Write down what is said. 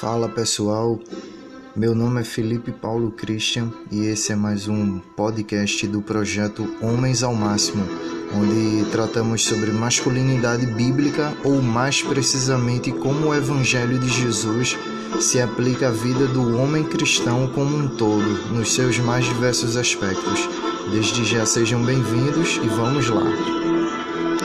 Fala pessoal, meu nome é Felipe Paulo Christian e esse é mais um podcast do projeto Homens ao Máximo, onde tratamos sobre masculinidade bíblica ou mais precisamente como o Evangelho de Jesus se aplica à vida do homem cristão como um todo, nos seus mais diversos aspectos. Desde já sejam bem-vindos e vamos lá!